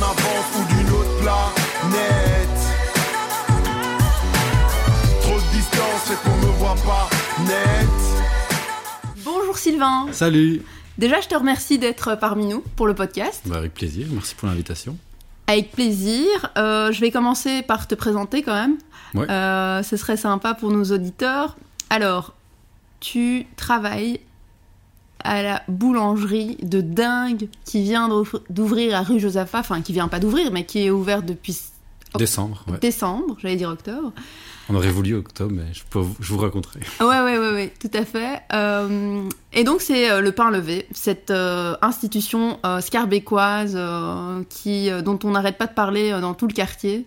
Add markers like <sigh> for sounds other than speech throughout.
en avance ou d'une autre planète. Trop de distance fait qu'on me voit pas net. Bonjour Sylvain. Salut Déjà, je te remercie d'être parmi nous pour le podcast. Bah, Avec plaisir, merci pour l'invitation. Avec plaisir. Euh, je vais commencer par te présenter quand même. Ouais. Euh, ce serait sympa pour nos auditeurs. Alors, tu travailles à la boulangerie de dingue qui vient d'ouvr- d'ouvrir à rue Josaphat, enfin qui vient pas d'ouvrir, mais qui est ouverte depuis. Décembre, ouais. décembre, j'allais dire octobre. On aurait voulu octobre, mais je, peux, vous- je vous raconterai. Ouais, ouais, ouais, ouais, tout à fait. Euh, et donc, c'est euh, le pain levé, cette euh, institution scarbécoise qui, dont on n'arrête pas de parler dans tout le quartier.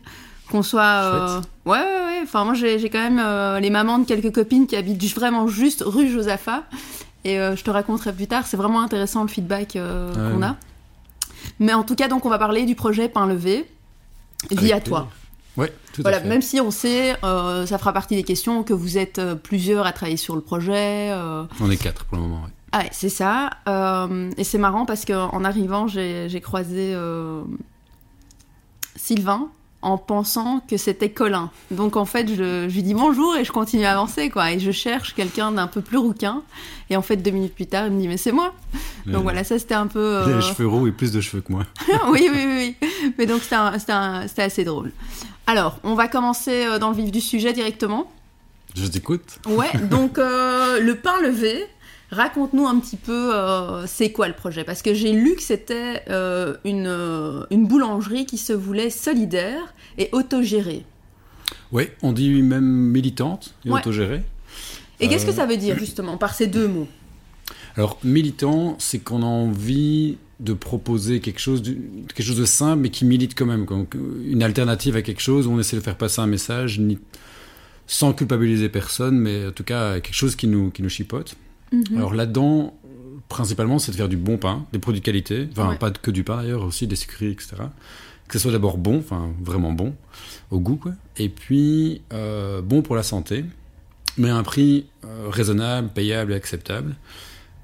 Qu'on soit. Ouais, ouais, ouais. Enfin, moi, j'ai quand même les mamans de quelques copines qui habitent vraiment juste rue Josaphat. Et euh, je te raconterai plus tard. C'est vraiment intéressant le feedback euh, qu'on a. Mais en tout cas, donc, on va parler du projet Pain levé via Avec toi. Ouais, tout Voilà, à fait. même si on sait, euh, ça fera partie des questions, que vous êtes plusieurs à travailler sur le projet. On est quatre pour le moment, ouais. Ah c'est ça. Et c'est marrant parce qu'en arrivant, j'ai croisé Sylvain en pensant que c'était Colin. Donc en fait, je, je lui dis bonjour et je continue à avancer, quoi. Et je cherche quelqu'un d'un peu plus rouquin. Et en fait, deux minutes plus tard, il me dit, mais c'est moi. Donc voilà, ça c'était un peu... Il a euh, les cheveux roux et plus de cheveux que moi. <laughs> oui, oui, oui, oui. Mais donc c'était assez drôle. Alors, on va commencer euh, dans le vif du sujet directement. Je t'écoute. Ouais, donc euh, le pain levé, raconte-nous un petit peu euh, c'est quoi le projet? Parce que j'ai lu que c'était euh, une, euh, une boulangerie qui se voulait solidaire et autogérée. Ouais, on dit même militante et Ouais. autogérée. Et qu'est-ce que ça veut dire justement par ces deux mots? Alors, militant, c'est qu'on a envie de proposer quelque chose, du- quelque chose de simple, mais qui milite quand même. Une alternative à quelque chose où on essaie de faire passer un message ni- sans culpabiliser personne, mais en tout cas quelque chose qui nous, qui nous chipote. Mhm. Alors là-dedans, principalement, c'est de faire du bon pain, des produits de qualité. Enfin, Ouais. pas que du pain d'ailleurs, aussi des sucreries, etc. Que ce soit d'abord bon, enfin vraiment bon, au goût, quoi. Et puis, euh, bon pour la santé, mais à un prix euh, raisonnable, payable et acceptable.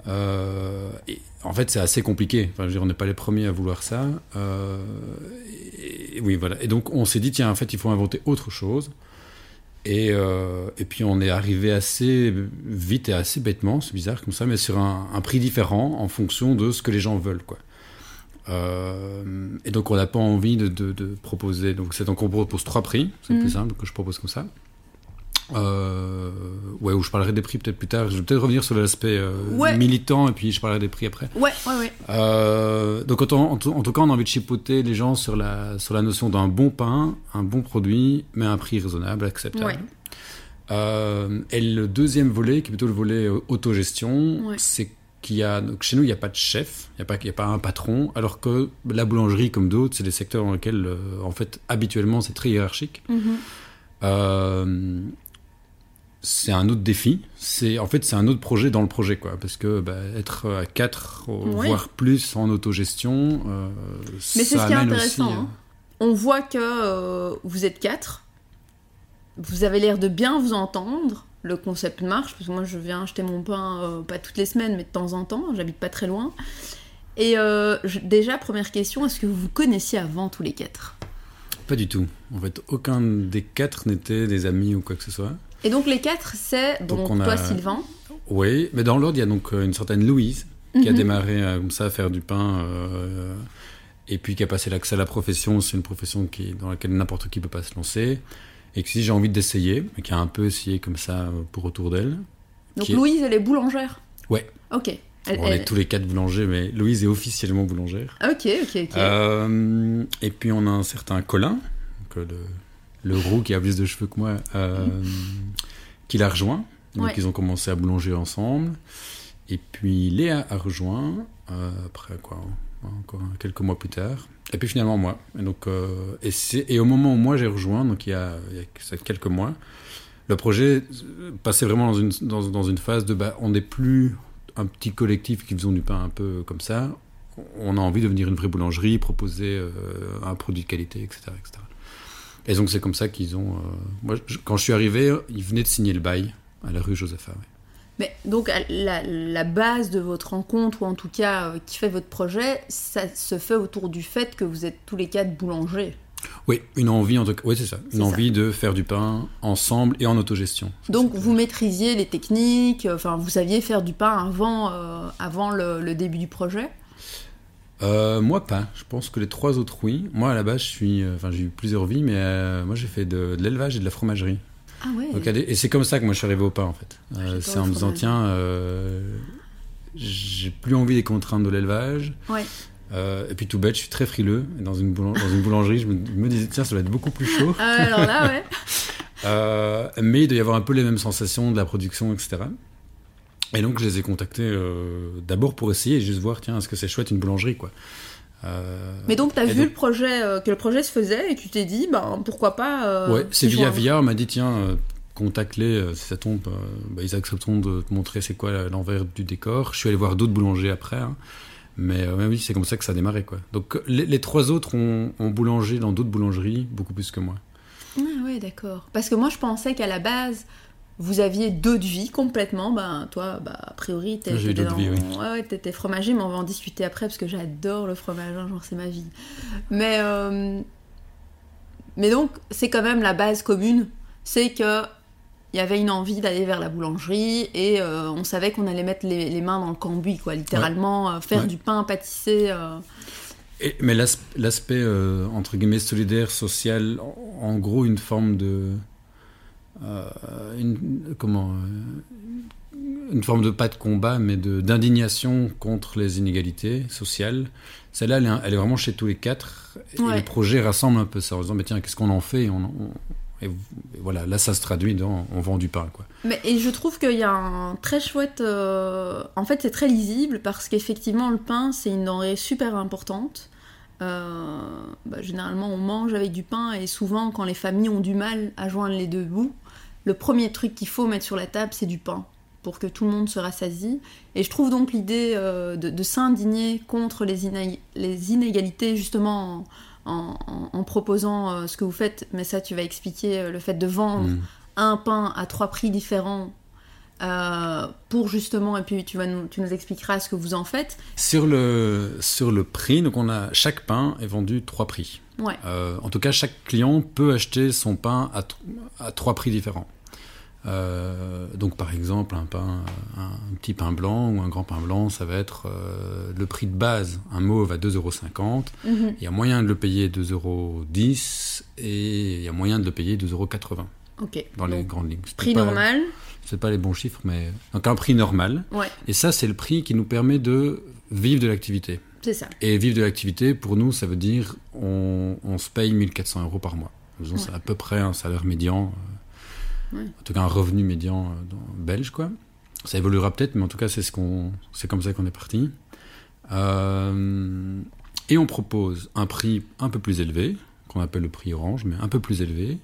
Euh, et en fait, c'est assez compliqué. Enfin, je veux dire, on n'est pas les premiers à vouloir ça. Et, et oui, voilà. Et donc, on s'est dit, tiens, en fait, il faut inventer autre chose. Et, euh, et puis, on est arrivé assez vite et assez bêtement, c'est bizarre comme ça, mais sur un, un prix différent en fonction de ce que les gens veulent, quoi. Euh, et donc, on n'a pas envie de, de- de proposer. Donc, c'est donc on propose trois prix. C'est Mhm. plus simple que je propose comme ça. Euh, ouais, où je parlerai des prix peut-être plus tard. Je vais peut-être revenir sur l'aspect euh, Ouais. militant et puis je parlerai des prix après. Ouais, ouais, ouais. Euh, donc en, tout- en tout en tout cas, on a envie de chipoter les gens sur la, sur la notion d'un bon pain, un bon produit, mais à un prix raisonnable, acceptable. Ouais. Et le deuxième volet, qui est plutôt le volet autogestion, Ouais. c'est qu'il y a donc chez nous il n'y a pas de chef, il n'y a pas il y a pas un patron, alors que la boulangerie comme d'autres, c'est des secteurs dans lesquels en fait habituellement c'est très hiérarchique. Mhm. Euh, c'est un autre défi. C'est en fait c'est un autre projet dans le projet quoi, parce que bah, être à 4 Oui. voire plus en autogestion. euh, Mais c'est ce qui est intéressant. aussi, hein. On voit que euh, vous êtes quatre. Vous avez l'air de bien vous entendre. Le concept marche, parce que moi je viens acheter mon pain euh, pas toutes les semaines, mais de temps en temps. J'habite pas très loin. Et euh, je- déjà, première question, est-ce que vous vous connaissiez avant tous les quatre? Pas du tout. En fait, aucun des quatre n'était des amis ou quoi que ce soit. Et donc les quatre, c'est donc, Donc, on a- toi Sylvain. Oui, mais dans l'ordre, il y a donc euh, une certaine Louise qui a Mhm. démarré euh, comme ça à faire du pain euh, et puis qui a passé l'accès à la profession. C'est une profession qui, dans laquelle n'importe qui peut pas se lancer. Et que si j'ai envie d'essayer, mais qui a un peu essayé comme ça pour autour d'elle. Donc est- Louise, elle est boulangère Ouais. Ok. Elle- on elle- est tous les quatre boulangers, mais Louise est officiellement boulangère. Ok, ok, ok. Euh, et puis on a un certain Colin, euh, le, le roux qui a plus de cheveux que moi, euh, qui l'a rejoint. Donc Ouais. ils ont commencé à boulanger ensemble. Et puis Léa a rejoint, euh, après quoi, encore quelques mois plus tard. Et puis finalement moi. Et, donc, euh, et, au moment où moi j'ai rejoint, donc il y a, il y a ça fait quelques mois, le projet passait vraiment dans une, dans, dans une phase de bah, on n'est plus un petit collectif qui faisons du pain un peu comme ça. On a envie de devenir une vraie boulangerie, proposer euh, un produit de qualité, etc. etc. Et donc c'est comme ça qu'ils ont. euh, moi, je- quand je suis arrivé, ils venaient de signer le bail à la rue Josepha. Mais donc la, la base de votre rencontre, ou en tout cas euh, qui fait votre projet, ça se fait autour du fait que vous êtes tous les quatre boulangers. Oui, une envie en tout cas. Oui, c'est ça. Une envie de faire du pain ensemble et en autogestion. Donc vous maîtrisiez les techniques, euh, enfin vous saviez faire du pain avant, euh, avant le, le début du projet? Euh, moi pas. Je pense que les trois autres oui. Moi à la base je suis, euh, enfin j'ai eu plusieurs vies, mais euh, moi j'ai fait de, de l'élevage et de la fromagerie. Ah ouais Donc, et c'est comme ça que moi je suis arrivé au pain en fait. Euh, c'est en me disant tiens, j'ai plus envie des contraintes de l'élevage. Ouais. Euh, et puis tout bête, je suis très frileux. Et dans une, boulang- dans une boulangerie, je me, disais tiens ça doit être beaucoup plus chaud. Ah alors là, ouais. <laughs> Euh, mais il doit y avoir un peu les mêmes sensations de la production, etc. Et donc je les ai contactés euh, d'abord pour essayer juste voir tiens est-ce que c'est chouette une boulangerie quoi. Euh, Mais donc t'as Et vu donc- le projet, euh, que le projet se faisait et tu t'es dit, ben pourquoi pas. Ouais, c'est via via, on m'a dit tiens, contacte-les, si ça tombe, bah, ils accepteront de te montrer c'est quoi l'envers du décor. Je suis allé voir d'autres boulangers après, hein. mais oui, c'est comme ça que ça a démarré quoi. Donc les, les trois autres ont, ont boulanger dans d'autres boulangeries, beaucoup plus que moi. Ah ouais, d'accord. Parce que moi je pensais qu'à la base, vous aviez d'autres vies complètement. Ben toi, bah, a priori, t'es- J'ai vies, Ouais, ouais, t'étais fromager, mais on va en discuter après parce que j'adore le fromage, hein, genre c'est ma vie. Mais, euh, mais donc, c'est quand même la base commune, c'est que il y avait une envie d'aller vers la boulangerie et euh, on savait qu'on allait mettre les, les mains dans le cambouis, quoi, littéralement, euh, faire Ouais. du pain, pâtisser. euh, Et- mais l'as- l'aspect entre guillemets solidaire, social, en, gros une forme de une, comment euh, une forme de pas de combat, mais d'indignation contre les inégalités sociales. Celle-là, elle, est- elle est vraiment chez tous les quatre. Et Ouais. le projet rassemble un peu ça en disant mais tiens qu'est-ce qu'on en fait? Et, on- on- et v- et voilà là ça se traduit dans on vend du pain quoi. Mais, et je trouve qu'il y a un très chouette. euh, En fait, c'est très lisible parce qu'effectivement, le pain, c'est une denrée super importante. Euh, bah, généralement, on mange avec du pain et souvent, quand les familles ont du mal à joindre les deux bouts, le premier truc qu'il faut mettre sur la table, c'est du pain pour que tout le monde se rassasie. Et je trouve donc l'idée euh, de, de s'indigner contre les, iné- les inégalités, justement, en, en- en proposant euh, ce que vous faites, mais ça, tu vas expliquer euh, le fait de vendre Mm. un pain à trois prix différents pour justement, et puis tu, vas nous, tu nous expliqueras ce que vous en faites. Sur le sur le prix donc on a chaque pain est vendu trois prix. Ouais, Euh, en tout cas, chaque client peut acheter son pain à, tr- à trois prix différents. Euh, donc, par exemple, un pain, un, un petit pain blanc ou un grand pain blanc, ça va être euh, le prix de base. Un mauve à 2,50€. Mhm. Il y a moyen de le payer 2,10€ et il y a moyen de le payer 2,80€ ok. dans les Donc, grandes lignes. Prix pas- normal, C'est pas les bons chiffres, mais donc un prix normal. ouais, Et ça, c'est le prix qui nous permet de vivre de l'activité. C'est ça. Et vivre de l'activité, pour nous, ça veut dire on, on se paye 1400 euros par mois. Ouais. C'est à peu près un salaire médian, euh, Ouais. en tout cas un revenu médian euh, dans- belge, quoi. Ça évoluera peut-être, mais en tout cas, c'est ce qu'on, c'est comme ça qu'on est parti. Euh, et on propose un prix un peu plus élevé, qu'on appelle le prix orange, mais un peu plus élevé,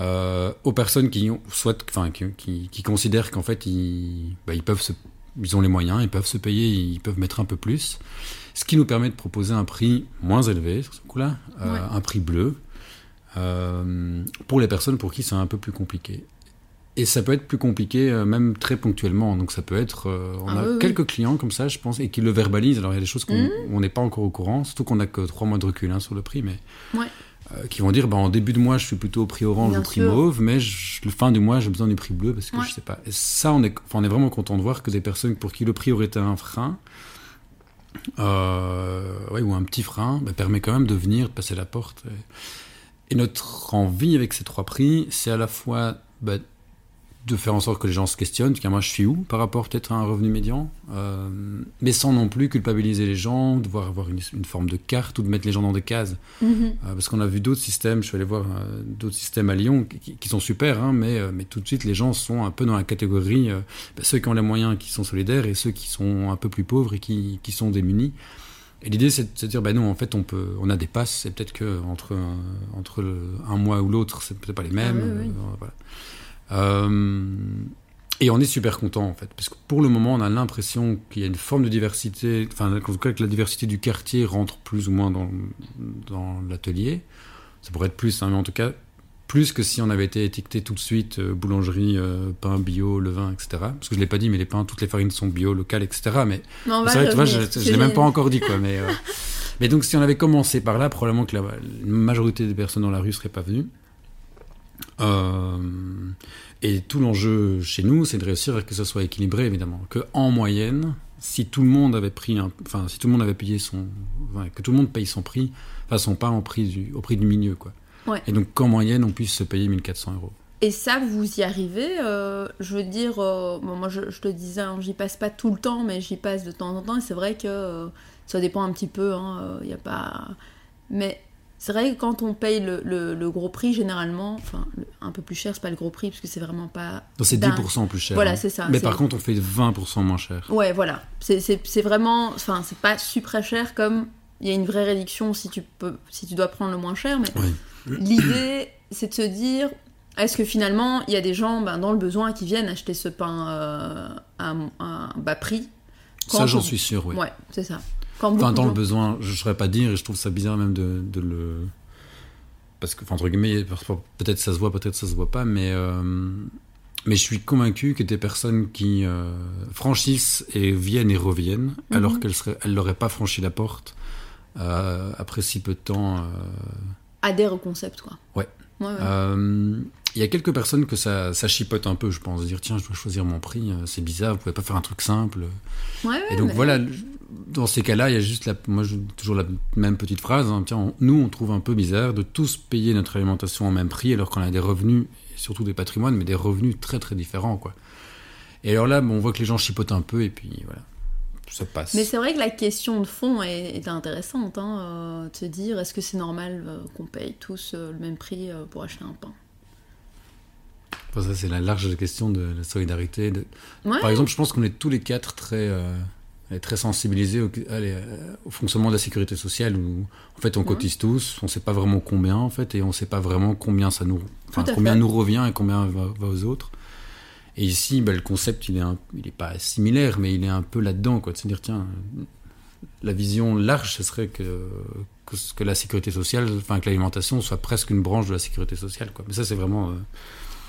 euh, aux personnes qui soit, enfin, qui, qui- qui considèrent qu'en fait, ils, bah, ils peuvent se, ils ont les moyens, ils peuvent se payer, ils peuvent mettre un peu plus. Ce qui nous permet de proposer un prix moins élevé sur ce coup-là, euh, Ouais. un prix bleu, euh, pour les personnes pour qui c'est un peu plus compliqué. Et ça peut être plus compliqué euh, même très ponctuellement. Donc ça peut être... on Ah a oui, oui. quelques clients comme ça, je pense, et qui le verbalisent. Alors il y a des choses qu'on on n'est pas encore au courant, surtout qu'on n'a que trois mois de recul hein, sur le prix, mais... Ouais. euh, qui vont dire, bah, en début de mois, je suis plutôt au prix orange Bien ou au prix sûr. mauve, mais je- le fin du mois, j'ai besoin du prix bleu parce que Ouais. je sais pas. Et ça, on est, on est vraiment content de voir que des personnes pour qui le prix aurait été un frein, euh, ouais, ou un petit frein, bah, permet quand même de venir, de passer la porte. Et, notre envie avec ces trois prix, c'est à la fois bah, de faire en sorte que les gens se questionnent, tiens, moi je suis où par rapport peut-être à un revenu médian, euh, mais sans non plus culpabiliser les gens, devoir avoir une, une forme de carte ou de mettre les gens dans des cases. Mhm. Euh, parce qu'on a vu d'autres systèmes, je suis allé voir euh, d'autres systèmes à Lyon qui, qui sont super, hein, mais, euh, mais tout de suite les gens sont un peu dans la catégorie bah, ceux qui ont les moyens qui sont solidaires et ceux qui sont un peu plus pauvres et qui, qui sont démunis. Et l'idée c'est de se dire, bah non, en fait on, peut, on a des passes, et peut-être que entre, un, entre le- un mois ou l'autre, c'est peut-être pas les mêmes. Ah oui, oui. voilà. Euh, et on est super content en fait, parce que pour le moment on a l'impression qu'il y a une forme de diversité, enfin en tout cas que la diversité du quartier rentre plus ou moins dans, dans l'atelier. Ça pourrait être plus, hein, mais en tout cas plus que si on avait été étiqueté tout de suite euh, boulangerie, euh, pain bio, levain, etc. Parce que je l'ai pas dit, mais les pains, toutes les farines sont bio, locales, etc. Mais c'est vrai, tu vois, je, je l'ai même pas encore dit, quoi. <laughs> Mais, euh, mais donc, si on avait commencé par là, probablement que la, la majorité des personnes dans la rue seraient pas venues. Euh, et tout l'enjeu chez nous, c'est de réussir à que ça soit équilibré, évidemment. Que en moyenne, si tout le monde avait pris, un, enfin, si tout le monde avait payé son, enfin, que tout le monde paye son prix, enfin son pain au prix du, au prix du milieu, quoi. Ouais. Et donc qu'en moyenne, on puisse se payer 1400 euros. Et ça, vous y arrivez euh, Je veux dire, euh, bon, moi je, je te disais, hein, j'y passe pas tout le temps, mais j'y passe de temps en temps. Et c'est vrai que euh, ça dépend un petit peu. Il y a pas. Mais c'est vrai que quand on paye le, le- le gros prix, généralement, enfin un peu plus cher, c'est pas le gros prix parce que c'est vraiment pas. Donc c'est dingue. 10% plus cher. Voilà, hein. c'est ça, Mais par contre, on fait 20% moins cher. Ouais, voilà. C'est- vraiment. Enfin, c'est pas super cher comme. Il y a une vraie réduction si tu peux, si tu dois prendre le moins cher, mais Oui. L'idée, c'est de se dire, est-ce que finalement, il y a des gens ben, dans le besoin qui viennent acheter ce pain euh, à, un- à un bas prix? Ça, j'en suis sûr, oui. Ouais, c'est ça. Quand Enfin, dans le besoin, je ne saurais pas dire, et je trouve ça bizarre même de, de le. Parce que, enfin, entre guillemets, peut-être ça se voit, peut-être ça se voit pas, mais. euh, Mais je suis convaincu que des personnes qui euh, franchissent et viennent et reviennent, Mhm. alors qu'elles n'auraient pas franchi la porte euh, après si peu de temps. euh, adhèrent au concept, quoi. Ouais. Ouais, ouais. Il y a quelques personnes que ça, ça chipote un peu, je pense, de dire tiens, je dois choisir mon prix, c'est bizarre, vous pouvez pas faire un truc simple. Ouais, ouais, Et donc mais- voilà, dans ces cas-là, il y a juste la, moi, toujours la même petite phrase. hein, tiens, on- nous, on trouve un peu bizarre de tous payer notre alimentation au même prix alors qu'on a des revenus, et surtout des patrimoines, mais des revenus très très différents, quoi. Et alors là, bon, on voit que les gens chipotent un peu et puis voilà, ça passe. Mais c'est vrai que la question de fond est, est intéressante, hein, euh, se dire, est-ce que c'est normal euh, qu'on paye tous euh, le même prix euh, pour acheter un pain? Enfin, ça, c'est la large question de la solidarité. de- Ouais, Par exemple, je pense qu'on est tous les quatre très, euh, très au, allez, euh, au fonctionnement de la sécurité sociale où en fait on Ouais. cotise tous, on sait pas vraiment combien en fait et on sait pas vraiment combien ça nous, enfin, combien fait. nous revient et combien va, va aux autres. Et ici, bah, le concept il est, un- il est pas similaire, mais il est un peu là-dedans quoi, de se dire tiens, la vision large ce serait que que, que la sécurité sociale, enfin que l'alimentation soit presque une branche de la sécurité sociale quoi. Mais ça c'est vraiment euh,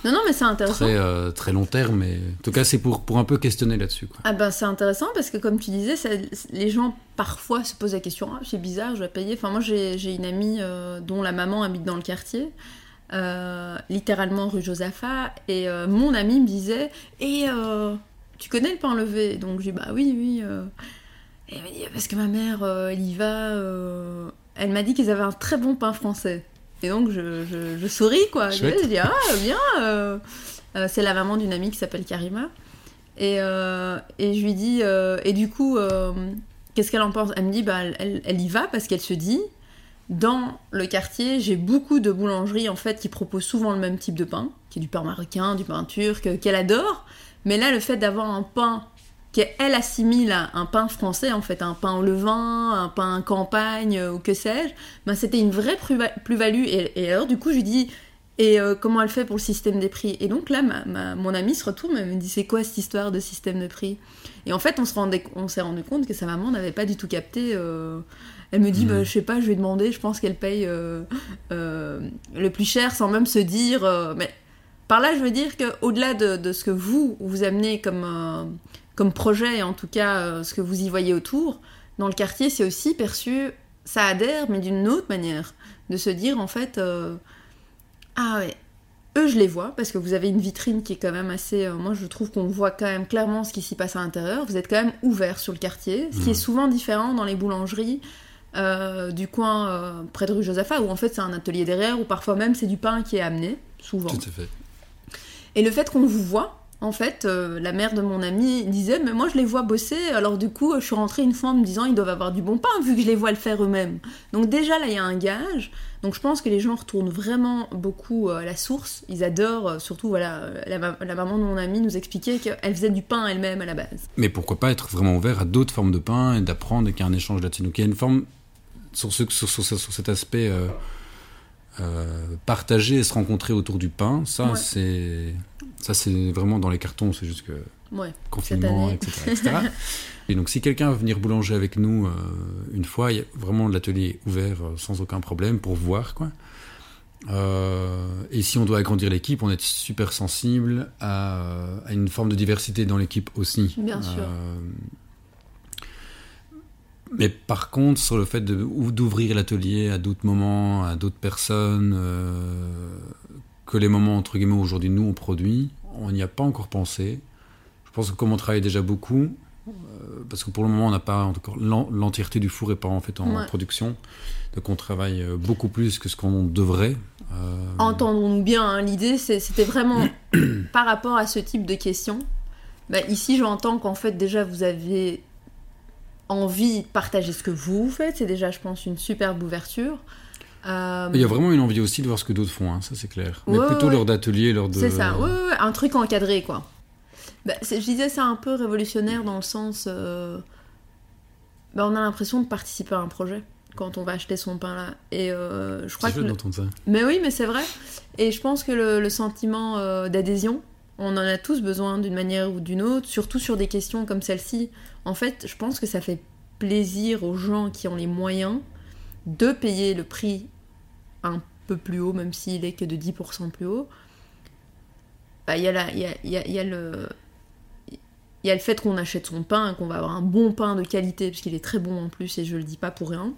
non, non, mais c'est intéressant. très euh, très long terme, mais en tout cas c'est pour pour un peu questionner là-dessus quoi. Ah ben c'est intéressant parce que comme tu disais, ça- les gens parfois se posent la question ah, c'est bizarre, je dois payer. Enfin moi j'ai j'ai une amie euh, dont la maman habite dans le quartier, euh, littéralement rue Josaphat, et mon amie me disait et tu connais le pain levé? Donc dis bah oui oui. Et elle m'a dit parce que ma mère elle y va. Elle m'a dit qu'ils avaient un très bon pain français. Et donc je, je, je souris quoi. Je, dis ah bien. euh. Euh, c'est la maman d'une amie qui s'appelle Karima. Et, euh, et je lui dis, et du coup, qu'est-ce qu'elle en pense? Elle me dit, bah, elle, elle y va parce qu'elle se dit, dans le quartier, j'ai beaucoup de boulangeries en fait qui proposent souvent le même type de pain, qui est du pain marocain, du pain turc, qu'elle adore. Mais là, le fait d'avoir un pain qu'elle assimile à un pain français, en fait, un pain au levain, un pain campagne, euh, ou que sais-je, ben, c'était une vraie plus- plus-value. Et, et alors, du coup, je lui dis, et euh, comment elle fait pour le système des prix? Et donc là, ma, ma- mon amie se retourne, elle me dit, c'est quoi cette histoire de système de prix? Et en fait, on se rendait- on s'est rendu compte que sa maman n'avait pas du tout capté. euh, elle me dit, Mhm. bah, je sais pas, je vais demander, je pense qu'elle paye euh, le plus cher sans même se dire. mais par là, je veux dire qu'au-delà de, de ce que vous, vous amenez comme, comme projet, et en tout cas euh, ce que vous y voyez autour, dans le quartier, c'est aussi perçu, ça adhère, mais d'une autre manière. De se dire, en fait, euh, ah ouais, eux, je les vois, parce que vous avez une vitrine qui est quand même assez. euh, moi, je trouve qu'on voit quand même clairement ce qui s'y passe à l'intérieur. Vous êtes quand même ouvert sur le quartier, ce qui est souvent différent dans les boulangeries. euh, du coin près de rue Josaphat, où en fait c'est un atelier derrière, où parfois même c'est du pain qui est amené, souvent. Tout à fait. Et le fait qu'on vous voit, en fait, euh, la mère de mon ami disait, mais moi je les vois bosser, alors du coup je suis rentrée une fois en me disant, ils doivent avoir du bon pain, vu que je les vois le faire eux-mêmes. Donc déjà là il y a un gage, donc je pense que les gens retournent vraiment beaucoup euh, à la source, ils adorent, euh, surtout voilà, la, ma- la maman de mon ami nous expliquait qu'elle faisait du pain elle-même à la base. Mais pourquoi pas être vraiment ouvert à d'autres formes de pain et d'apprendre qu'il y a un échange là-dessus. Donc il y a une forme, sur, ce, sur, sur- sur cet aspect euh, euh, partager et se rencontrer autour du pain, ça Ouais. c'est ça c'est vraiment dans les cartons, c'est juste que Ouais. confinement, etc. etc. <laughs> et donc si quelqu'un veut venir boulanger avec nous euh, une fois, il y a vraiment l'atelier ouvert euh, sans aucun problème pour voir quoi. Euh, et si on doit agrandir l'équipe, on est super sensible à, à une forme de diversité dans l'équipe aussi. Bien sûr. Mais par contre, sur le fait d'ouvrir l'atelier à d'autres moments, à d'autres personnes, euh, que les moments entre guillemets aujourd'hui nous on produit, on n'y a pas encore pensé. Je pense que comme on travaille déjà beaucoup, euh, parce que pour le moment on n'a pas encore l'en- l'entièreté du four est pas en fait en Ouais. production, donc on travaille euh, beaucoup plus que ce qu'on devrait. Euh, Entendons-nous bien, hein, l'idée c'était vraiment <clears throat> par rapport à ce type de questions. Bah, ici, j'entends qu'en fait, déjà, vous avez envie de partager ce que vous faites. C'est déjà, je pense, une superbe ouverture. Euh, Il y a vraiment une envie aussi de voir ce que d'autres font, hein, ça c'est clair. Mais Ouais, plutôt ouais. lors d'ateliers, lors de. C'est ça, ouais, un truc encadré, quoi. Bah, je disais, c'est un peu révolutionnaire dans le sens. euh, bah, on a l'impression de participer à un projet quand on va acheter son pain là. Et euh, je crois que. le- ça. Mais oui, mais c'est vrai. Et je pense que le, le sentiment euh, d'adhésion, on en a tous besoin d'une manière ou d'une autre, surtout sur des questions comme celle-ci. En fait, je pense que ça fait plaisir aux gens qui ont les moyens de payer le prix un peu plus haut, même s'il est que de 10% plus haut. Bah, Il y, y, a, il y a- il y a le... Il y a le fait qu'on achète son pain, qu'on va avoir un bon pain de qualité, parce qu'il est très bon en plus, et je le dis pas pour rien.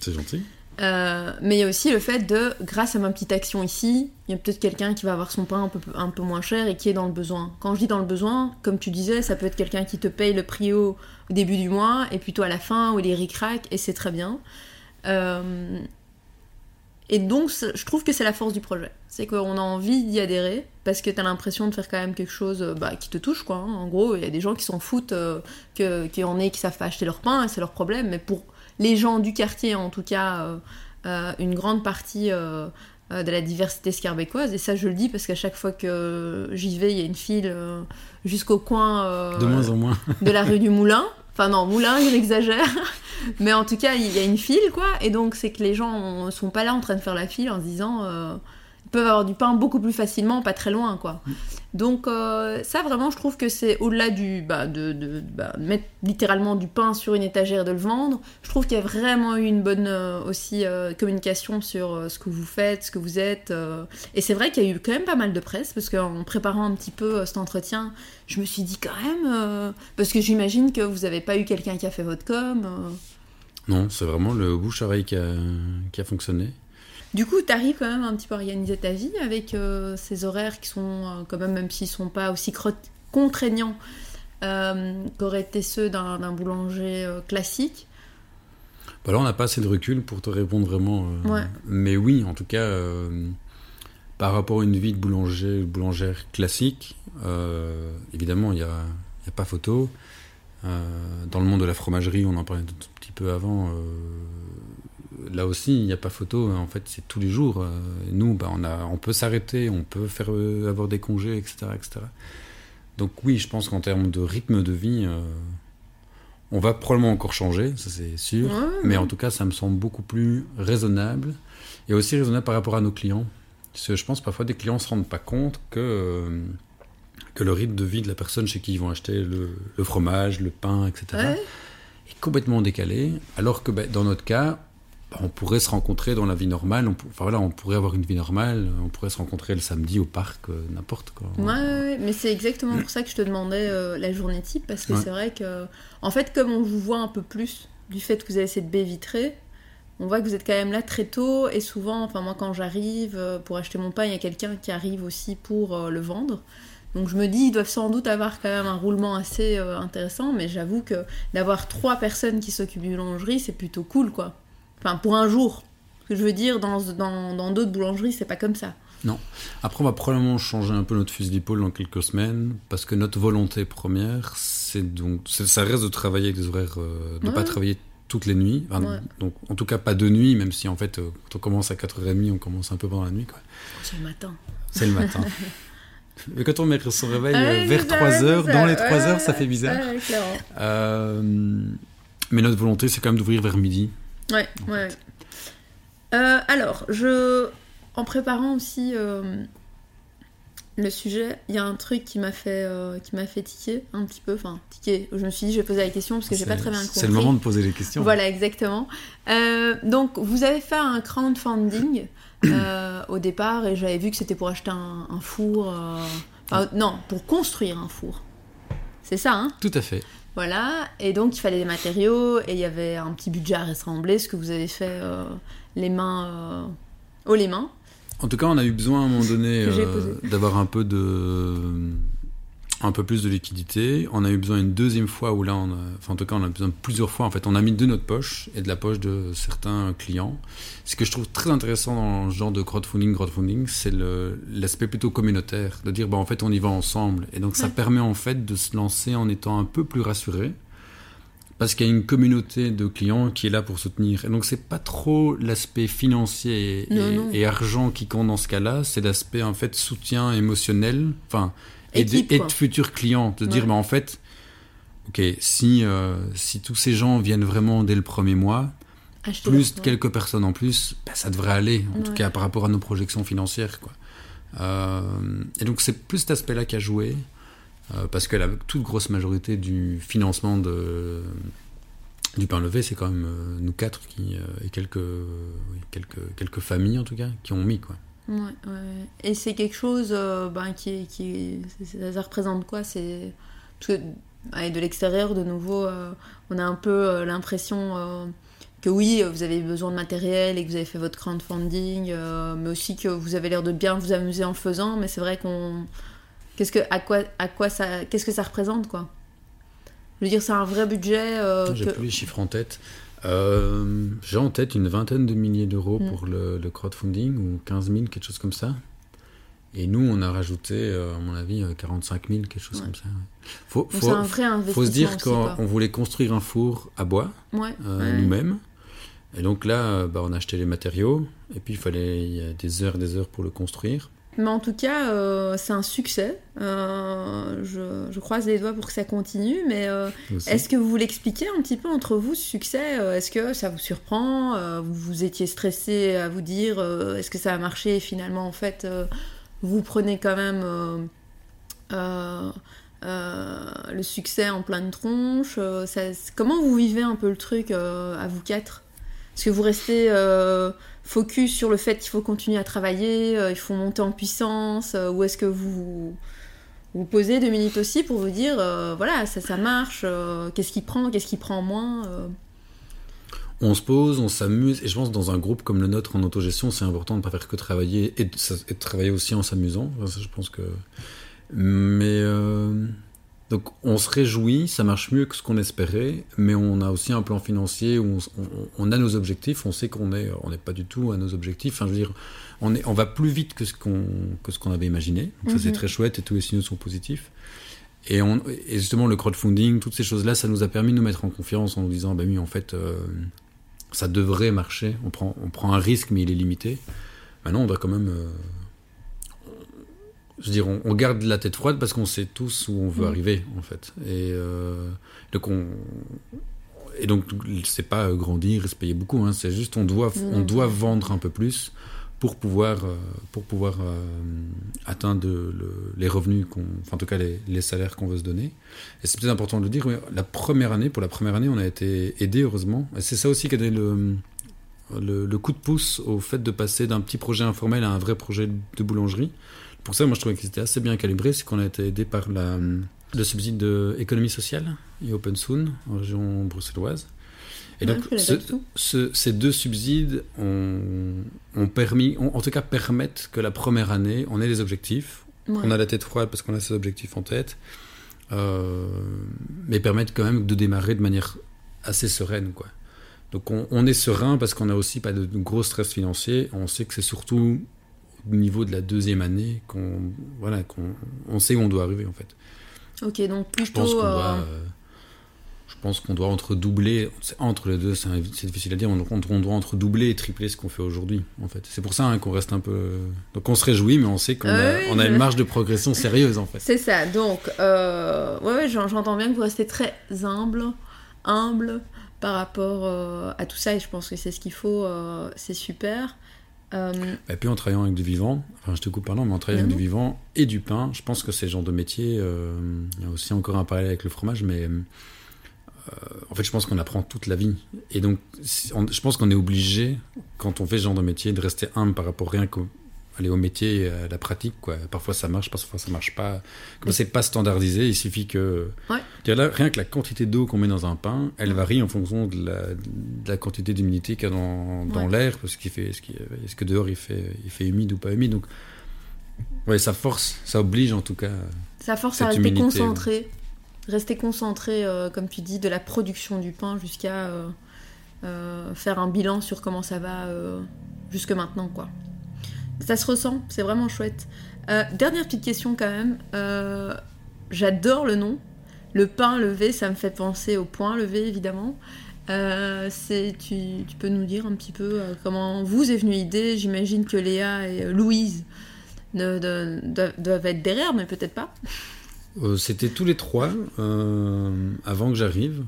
C'est gentil. Euh, mais il y a aussi le fait de, grâce à ma petite action ici, il y a peut-être quelqu'un qui va avoir son pain un peu, un peu moins cher et qui est dans le besoin. Quand je dis dans le besoin, comme tu disais, ça peut être quelqu'un qui te paye le prix au, au début du mois et toi à la fin, ou les ric-rac, et c'est très bien. Euh, et donc, je trouve que c'est la force du projet. C'est qu'on a envie d'y adhérer parce que t'as l'impression de faire quand même quelque chose euh, bah, qui te touche, quoi. hein. En gros, il y a des gens qui s'en foutent euh, que- y en ait qui savent pas acheter leur pain et c'est leur problème. Mais pour les gens du quartier, en tout cas, euh, euh, une grande partie de la diversité scarbécoise, et ça je le dis parce qu'à chaque fois que j'y vais, il y a une file jusqu'au coin De moins en moins. de la rue du Moulin. Enfin non, Moulin, j'exagère. <laughs> Mais en tout cas, il y a une file, quoi. Et donc, c'est que les gens sont pas là en train de faire la file en se disant... euh, peuvent avoir du pain beaucoup plus facilement, pas très loin, quoi. Donc euh, ça, vraiment, je trouve que c'est au-delà du... Bah, de, de- bah, mettre littéralement du pain sur une étagère et de le vendre. Je trouve qu'il y a vraiment eu une bonne euh, aussi euh, communication sur ce que vous faites, ce que vous êtes. Et c'est vrai qu'il y a eu quand même pas mal de presse, parce qu'en préparant un petit peu cet entretien, je me suis dit quand même... parce que j'imagine que vous n'avez pas eu quelqu'un qui a fait votre com. Non, c'est vraiment le bouche-oreille qui a, qui a fonctionné. Du coup, tu arrives quand même un petit peu à organiser ta vie avec euh, ces horaires qui sont euh, quand même, même s'ils sont pas aussi contraignants euh, qu'auraient été ceux d'un boulanger classique. Bah là, on n'a pas assez de recul pour te répondre vraiment. Ouais. Mais oui, en tout cas, par rapport à une vie de boulanger, boulangère classique, euh, évidemment, il n'y a, pas photo. Euh, dans le monde de la fromagerie, on en parlait un petit peu avant. euh, là aussi, il n'y a pas photo. En fait, c'est tous les jours. Euh, nous, bah, on, a, on peut s'arrêter, on peut faire euh, avoir des congés, etc., etc. Donc oui, je pense qu'en termes de rythme de vie, euh, on va probablement encore changer, ça c'est sûr. Ouais, Mais en tout cas, ça me semble beaucoup plus raisonnable et aussi raisonnable par rapport à nos clients. Parce que je pense parfois des clients ne se rendent pas compte que, euh, que le rythme de vie de la personne chez qui ils vont acheter le, le fromage, le pain, etc. Ouais. est complètement décalé. Alors que bah, dans notre cas, on pourrait se rencontrer dans la vie normale. On, pour- enfin, voilà, on pourrait avoir une vie normale. On pourrait se rencontrer le samedi au parc, euh, n'importe quoi. Ouais, mais c'est exactement pour ça que je te demandais euh, la journée type, parce que Ouais. c'est vrai que, en fait, comme on vous voit un peu plus du fait que vous avez cette baie vitrée, on voit que vous êtes quand même là très tôt, et souvent, enfin moi quand j'arrive euh, pour acheter mon pain, il y a quelqu'un qui arrive aussi pour euh, le vendre. Donc je me dis, ils doivent sans doute avoir quand même un roulement assez intéressant, mais j'avoue que d'avoir trois personnes qui s'occupent d'une boulangerie, c'est plutôt cool, quoi. Enfin, pour un jour. Ce que je veux dire, dans dans- dans d'autres boulangeries, c'est pas comme ça. Après, on va probablement changer un peu notre fusil d'épaule dans quelques semaines, parce que notre volonté première, c'est donc, ça reste de travailler avec des horaires, euh, de ne Ouais. pas travailler toutes les nuits. Enfin, Ouais. Donc, en tout cas, pas de nuit, même si en fait, euh, quand on commence à 4h30, on commence un peu pendant la nuit. C'est le matin. C'est le matin. <laughs> Mais quand on met son réveil euh, vers c'est ça, 3h, c'est dans les 3h, Ouais, ça fait bizarre. mais notre volonté, c'est quand même d'ouvrir vers midi. Ouais, ouais. Euh, alors, je, en préparant aussi, euh, le sujet, il y a un truc qui m'a fait, euh, qui m'a fait tiquer un petit peu. Enfin, tiquer. Je me suis dit, je vais poser la question parce que j'ai pas très bien compris. C'est le moment de poser les questions. Voilà, exactement. Donc, vous avez fait un crowdfunding <coughs> au départ et j'avais vu que c'était pour acheter un, un four. enfin, non, pour construire un four. C'est ça, hein? Tout à fait. Voilà. Et donc, il fallait des matériaux et il y avait un petit budget à rassembler, ce que vous avez fait euh, les mains. euh, haut les mains. En tout cas, on a eu besoin à un moment donné euh, d'avoir un peu de un peu plus de liquidité. On a eu besoin une deuxième fois où là, on a, enfin en tout cas, on a besoin plusieurs fois. En fait, on a mis de notre poche et de la poche de certains clients. Ce que je trouve très intéressant dans ce genre de crowdfunding, crowdfunding, c'est l'aspect plutôt communautaire, de dire bah en fait on y va ensemble. Et donc ça Ouais. permet en fait de se lancer en étant un peu plus rassuré. Parce qu'il y a une communauté de clients qui est là pour soutenir. Et donc, c'est pas trop l'aspect financier et, Non, non. et argent qui compte dans ce cas-là, c'est l'aspect en fait soutien émotionnel, enfin, et, de- Équipe, et de futurs clients. De dire, Ouais. bah, en fait, ok, si, euh, si tous ces gens viennent vraiment dès le premier mois, Acheter plus quelques personnes en plus, bah, ça devrait aller, en tout cas par rapport à nos projections financières. Quoi. Euh, et donc c'est plus cet aspect-là qui a joué, euh, parce que la toute grosse majorité du financement de, du pain levé, c'est quand même nous quatre qui, et quelques, oui, quelques, quelques familles en tout cas, qui ont mis. Quoi. Ouais, ouais. Et c'est quelque chose euh, ben, qui, qui ça représente quoi? C'est parce que allez, de l'extérieur, de nouveau, euh, on a un peu euh, l'impression que oui, vous avez besoin de matériel et que vous avez fait votre crowdfunding, mais aussi que vous avez l'air de bien vous amuser en le faisant. Mais c'est vrai qu'on, qu'est-ce que, à quoi, à quoi ça, qu'est-ce que ça représente quoi? Je veux dire, c'est un vrai budget. J'ai que- plus les chiffres en tête. Euh, J'ai en tête une vingtaine de milliers d'euros Mm. pour le, le crowdfunding, ou 15 000, quelque chose comme ça. Et nous, on a rajouté, euh, à mon avis, euh, 45 000, quelque chose Ouais. comme ça. Faut, donc faut, c'est un vrai investissement. faut se dire qu'on voulait construire un four à bois, Ouais, euh, ouais. nous-mêmes. Et donc là, euh, bah, on a acheté les matériaux, et puis il fallait il y a des heures et des heures pour le construire. Mais en tout cas, euh, c'est un succès. Euh, je, je croise les doigts pour que ça continue. Mais euh, est-ce que vous voulez expliquer un petit peu entre vous ce succès? Est-ce que ça vous surprend? Vous vous étiez stressé à vous dire est-ce que ça a marché? Et finalement, en fait, vous prenez quand même le succès en pleine tronche. Ça- comment vous vivez un peu le truc à vous quatre? Est-ce que vous restez focus sur le fait qu'il faut continuer à travailler, euh, il faut monter en puissance, euh, ou est-ce que vous vous posez deux minutes aussi pour vous dire, euh, voilà, ça, marche, qu'est-ce qui prend, qu'est-ce qui prend moins On se pose, on s'amuse, et je pense que dans un groupe comme le nôtre en autogestion, c'est important de ne pas faire que travailler et de, travailler aussi en s'amusant. Je pense que. Mais donc on se réjouit, ça marche mieux que ce qu'on espérait, mais on a aussi un plan financier où on, s- on- on a nos objectifs, on sait qu'on est, on n'est pas du tout à nos objectifs. Enfin, je veux dire, on, est, on va plus vite que ce qu'on que ce qu'on avait imaginé. Donc ça c'est Mhm. très chouette et tous les signaux sont positifs. Et, on, et justement le crowdfunding, toutes ces choses-là, ça nous a permis de nous mettre en confiance en nous disant, bah oui, en fait, euh, ça devrait marcher. On prend, on prend un risque, mais il est limité. Maintenant, on doit quand même. euh, je veux dire, on, on garde la tête froide parce qu'on sait tous où on veut Mhm. arriver, en fait. Et euh, donc, on. Et donc, c'est pas euh, grandir et se payer beaucoup, hein, c'est juste on doit, Non, on doit vendre un peu plus pour pouvoir, euh, pour pouvoir euh, atteindre le- les revenus, qu'on, enfin, en tout cas les, les salaires qu'on veut se donner. Et c'est peut-être important de le dire, mais la première année, pour la première année, on a été aidé, heureusement. Et c'est ça aussi qui a donné le, le, le coup de pouce au fait de passer d'un petit projet informel à un vrai projet de boulangerie. Pour ça, moi, je trouvais que c'était assez bien calibré, c'est qu'on a été aidé par la, le subside de économie sociale et Open Soon en région bruxelloise. Et Ouais, donc, ce- ce- ces deux subsides ont, ont permis, ont- en tout cas permettent que la première année, on ait des objectifs, Ouais. on a la tête froide parce qu'on a ces objectifs en tête, euh, mais permettent quand même de démarrer de manière assez sereine. Quoi. Donc on, on est serein parce qu'on n'a aussi pas de, de gros stress financier. On sait que c'est surtout au niveau de la deuxième année qu'on voilà, qu'on on sait où on doit arriver en fait. Ok, donc Je pense plutôt. qu'on euh, doit, euh, je pense qu'on doit entre doubler, entre les deux, c'est difficile à dire, on, on- doit entre doubler et tripler ce qu'on fait aujourd'hui, en fait. C'est pour ça hein, qu'on reste un peu, donc on se réjouit, mais on sait qu'on a, Euh, oui, on a je- une marge de progression sérieuse, en fait. C'est ça, donc, euh, ouais, ouais, j'en- j'entends bien que vous restez très humble, humble par rapport euh, à tout ça, et je pense que c'est ce qu'il faut, euh, c'est super. Euh, Et puis en travaillant avec du vivant, enfin je te coupe pardon, mais en travaillant Non, avec non. du vivant et du pain, je pense que c'est le genre de métier. euh, il y a aussi encore un parallèle avec le fromage, mais euh, en fait je pense qu'on apprend toute la vie. Et donc si- on- je pense qu'on est obligé, quand on fait ce genre de métier, de rester humble par rapport rien qu'au aller au métier et à la pratique. Quoi. Parfois ça marche, parfois ça marche pas. Comme c'est pas standardisé, il suffit que. Ouais. Là, rien que la quantité d'eau qu'on met dans un pain, elle varie en fonction de la, de la quantité d'humidité qu'il y a dans, dans Ouais. l'air, parce qu'il fait, est-ce, est-ce que dehors il fait, il fait humide ou pas humide. Donc, ouais, ça force, ça oblige en tout cas. Ça force à rester concentré. Rester concentré, euh, comme tu dis, de la production du pain jusqu'à euh, euh, faire un bilan sur comment ça va euh, jusque maintenant, quoi. Ça se ressent, c'est vraiment chouette. Euh, dernière petite question quand même. Euh, J'adore le nom. Le pain levé, ça me fait penser au point levé, évidemment. Euh, tu, peux nous dire un petit peu comment vous est venue l'idée? J'imagine que Léa et Louise doivent- être derrière, mais peut-être pas. C'était tous les trois avant que j'arrive.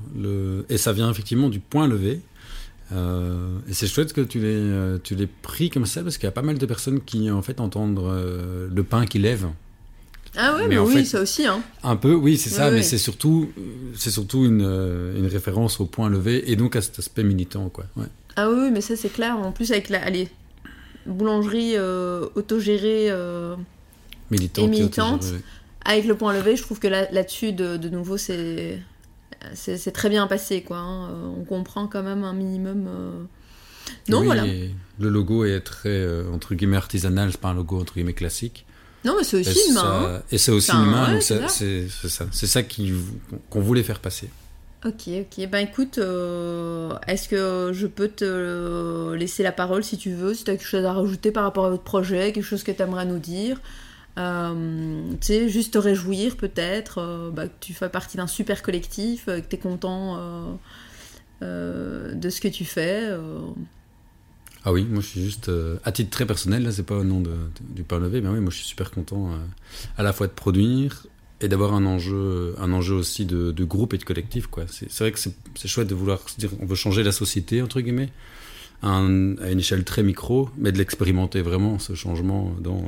Et ça vient effectivement du point levé. Euh, et c'est chouette que tu l'aies, euh, tu l'aies pris comme ça parce qu'il y a pas mal de personnes qui en fait entendent euh, le pain qui lève. Ah ouais, Mais oui, fait- ça aussi. Hein. Un peu, oui, c'est ça, Oui, mais oui. c'est surtout, c'est surtout une, une référence au point levé et donc à cet aspect militant, quoi. Ouais. Ah oui, mais ça c'est clair. En plus avec la allez, boulangerie euh, autogérée Militante Et militante. avec le point levé, je trouve que là- là-dessus, de, de nouveau, c'est c'est très bien passé. quoi. hein. Euh, On comprend quand même un minimum. euh. Non, Oui, voilà. et Le logo est très euh, entre guillemets artisanal, c'est pas un logo entre guillemets classique. Non, mais c'est Et aussi main. ça- hein. Et c'est aussi Enfin, une main, ouais, donc c'est ça- c'est ça, qu'on voulait faire passer. Ok, ok. Ben écoute, euh, est-ce que je peux te laisser la parole si tu veux, si tu as quelque chose à rajouter par rapport à votre projet, quelque chose que tu aimerais nous dire? Euh, Tu sais, juste te réjouir peut-être, euh, bah, que tu fais partie d'un super collectif, euh, que tu es content de ce que tu fais. Ah oui, moi je suis juste à titre très personnel, là c'est pas au nom de, du pain levé, mais oui, moi je suis super content à la fois de produire et d'avoir un enjeu, un enjeu aussi de, groupe et de collectif. quoi. C'est vrai que c'est chouette de vouloir se dire on veut changer la société, entre guillemets, à, à une échelle très micro, mais de l'expérimenter vraiment, ce changement dans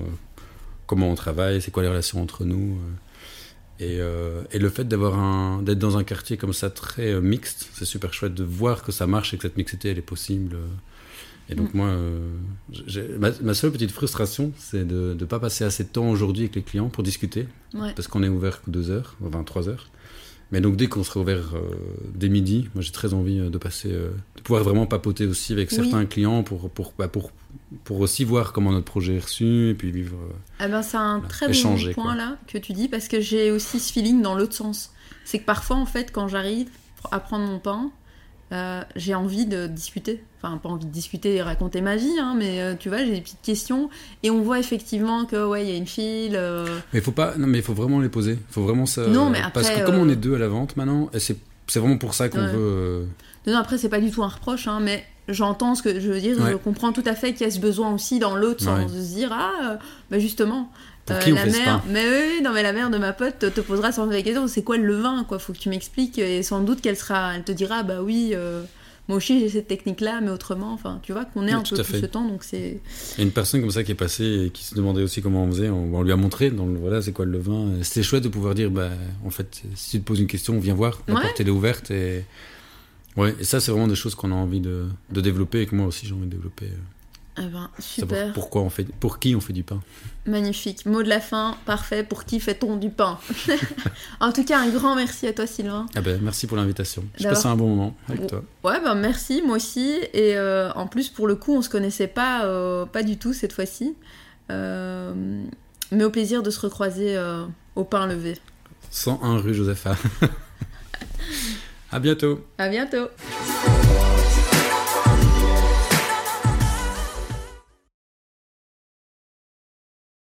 comment on travaille, c'est quoi les relations entre nous. euh. et, euh, et le fait d'avoir un d'être dans un quartier comme ça très euh, mixte, c'est super chouette de voir que ça marche et que cette mixité elle est possible. Et donc moi, euh, j'ai- ma, ma seule petite frustration, c'est de ne pas passer assez de temps aujourd'hui avec les clients pour discuter, Ouais. parce qu'on est ouvert que 2 heures, enfin 3 heures. Mais donc dès qu'on sera ouvert euh, dès midi, moi j'ai très envie euh, de passer, euh, de pouvoir vraiment papoter aussi avec Oui. certains clients pour, pour, bah, pour, pour aussi voir comment notre projet est reçu et puis vivre. euh, Ah ben, c'est un Voilà, très bon point quoi. là que tu dis parce que j'ai aussi ce feeling dans l'autre sens. C'est que parfois en fait quand j'arrive à prendre mon pain, euh, j'ai envie de discuter. Enfin pas envie de discuter et raconter ma vie, hein, mais euh, tu vois j'ai des petites questions et on voit effectivement que ouais il y a une file. euh, Mais il faut pas, non mais il faut vraiment les poser. Il faut vraiment ça. Non, mais parce après, que comme on est deux à la vente maintenant, c'est c'est vraiment pour ça qu'on Ouais. veut. Non, non, après, c'est pas du tout un reproche, hein, mais j'entends ce que je veux dire, Ouais. je comprends tout à fait qu'il y a ce besoin aussi dans l'autre sens, Ouais. de se dire, ah, bah justement, Pour qui on la fait ce mère, pain mais oui, non, mais la mère de ma pote te, te posera sans doute la question, c'est quoi le levain, quoi, faut que tu m'expliques, et sans doute qu'elle sera, elle te dira, bah oui, euh, moi aussi j'ai cette technique-là, mais autrement, enfin, tu vois, qu'on est Oui, un tout peu tout fait. ce temps, donc c'est. Il y a une personne comme ça qui est passée et qui se demandait aussi comment on faisait. On, on lui a montré, dans le, voilà, c'est quoi le vin. C'était chouette de pouvoir dire, bah, en fait, si tu te poses une question, viens voir, la Ouais. porte elle est ouverte. Et, ouais, et ça, c'est vraiment des choses qu'on a envie de, de développer et que moi aussi j'ai envie de développer. Ah ben, super, pourquoi on fait, pour qui on fait du pain. magnifique. Mot de la fin, parfait, pour qui fait-on du pain <laughs> En tout cas, un grand merci à toi, Sylvain. Ah ben, merci pour l'invitation. J'ai passé un bon moment avec toi. Ouais, ben merci, moi aussi. Et euh, en plus, pour le coup, on se connaissait pas, euh, pas du tout cette fois-ci. Euh, mais au plaisir de se recroiser au pain levé. 101 rue Josepha. <laughs> à bientôt. À bientôt.